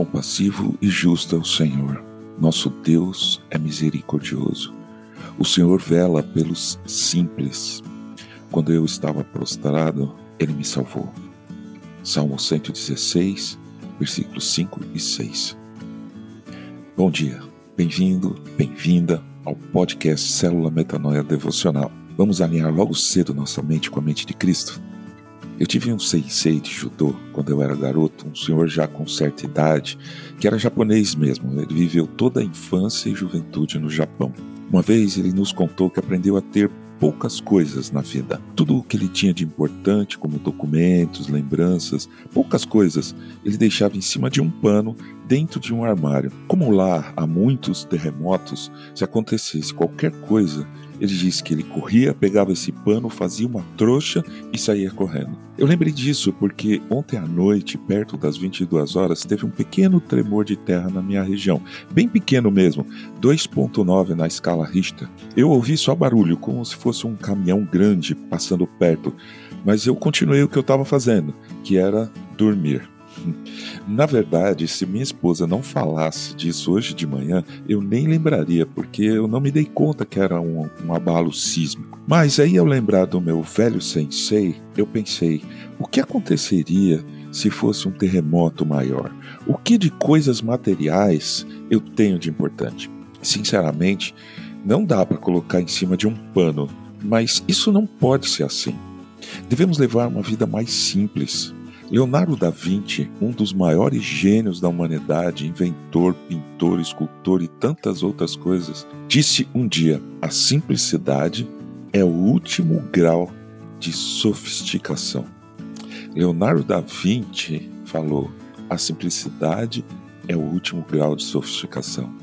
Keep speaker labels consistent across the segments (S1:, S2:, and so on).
S1: compassivo e justo é o Senhor. Nosso Deus é misericordioso. O Senhor vela pelos simples. Quando eu estava prostrado, ele me salvou. Salmo 116, versículos 5 e 6. Bom dia, bem-vindo, bem-vinda ao podcast Célula Metanoia Devocional. Vamos alinhar logo cedo nossa mente com a mente de Cristo? Eu tive um sensei de judô quando eu era garoto, um senhor já com certa idade, que era japonês mesmo. Ele viveu toda a infância e juventude no Japão. Uma vez ele nos contou que aprendeu a ter poucas coisas na vida. Tudo o que ele tinha de importante, como documentos, lembranças, poucas coisas, ele deixava em cima de um pano dentro de um armário. Como lá há muitos terremotos, se acontecesse qualquer coisa, ele disse que ele corria, pegava esse pano, fazia uma trouxa e saía correndo. Eu lembrei disso porque ontem à noite, perto das 22 horas, teve um pequeno tremor de terra na minha região. Bem pequeno mesmo, 2.9 na escala Richter. Eu ouvi só barulho, como se fosse um caminhão grande passando perto, mas eu continuei o que eu estava fazendo, que era dormir. Na verdade, se minha esposa não falasse disso hoje de manhã, eu nem lembraria, porque eu não me dei conta que era um, um abalo sísmico. Mas aí, ao lembrar do meu velho sensei, eu pensei: o que aconteceria se fosse um terremoto maior? O que de coisas materiais eu tenho de importante? Sinceramente, não dá para colocar em cima de um pano, mas isso não pode ser assim. Devemos levar uma vida mais simples, Leonardo da Vinci, um dos maiores gênios da humanidade, inventor, pintor, escultor e tantas outras coisas, disse um dia: a simplicidade é o último grau de sofisticação. Leonardo da Vinci falou: a simplicidade é o último grau de sofisticação.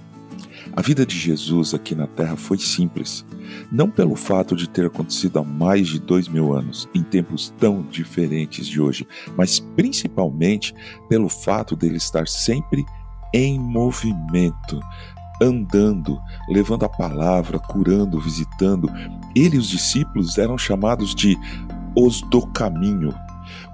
S1: A vida de Jesus aqui na Terra foi simples, não pelo fato de ter acontecido há mais de dois mil anos, em tempos tão diferentes de hoje, mas principalmente pelo fato dele estar sempre em movimento, andando, levando a palavra, curando, visitando. Ele e os discípulos eram chamados de os do caminho.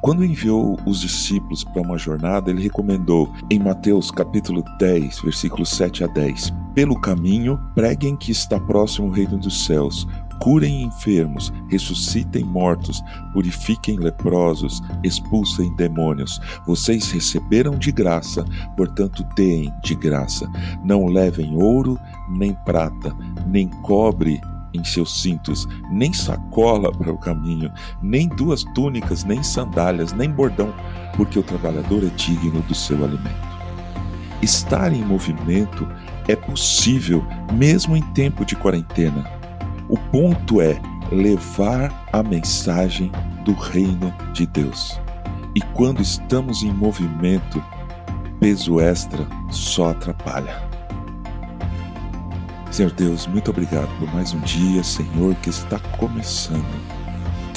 S1: Quando enviou os discípulos para uma jornada, ele recomendou em Mateus capítulo 10, versículos 7 a 10: Pelo caminho, preguem que está próximo o reino dos céus. Curem enfermos, ressuscitem mortos, purifiquem leprosos, expulsem demônios. Vocês receberam de graça, portanto, deem de graça. Não levem ouro, nem prata, nem cobre em seus cintos, nem sacola para o caminho, nem duas túnicas, nem sandálias, nem bordão, porque o trabalhador é digno do seu alimento. Estar em movimento é possível mesmo em tempo de quarentena. O ponto é levar a mensagem do reino de Deus. E quando estamos em movimento, peso extra só atrapalha. Senhor Deus, muito obrigado por mais um dia, Senhor, que está começando.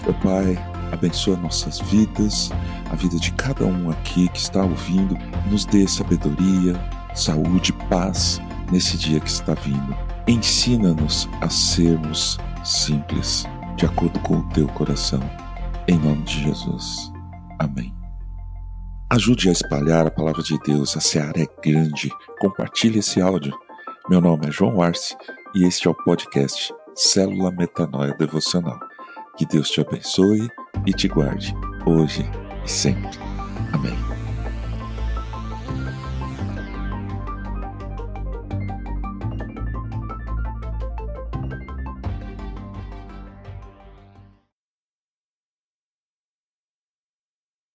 S1: Meu Pai, abençoa nossas vidas, a vida de cada um aqui que está ouvindo, nos dê sabedoria, saúde, paz nesse dia que está vindo. Ensina-nos a sermos simples, de acordo com o teu coração. Em nome de Jesus. Amém. Ajude a espalhar a palavra de Deus, a seara é grande. Compartilhe esse áudio meu nome é João Arce e este é o podcast Célula Metanoia Devocional. Que Deus te abençoe e te guarde, hoje e sempre. Amém.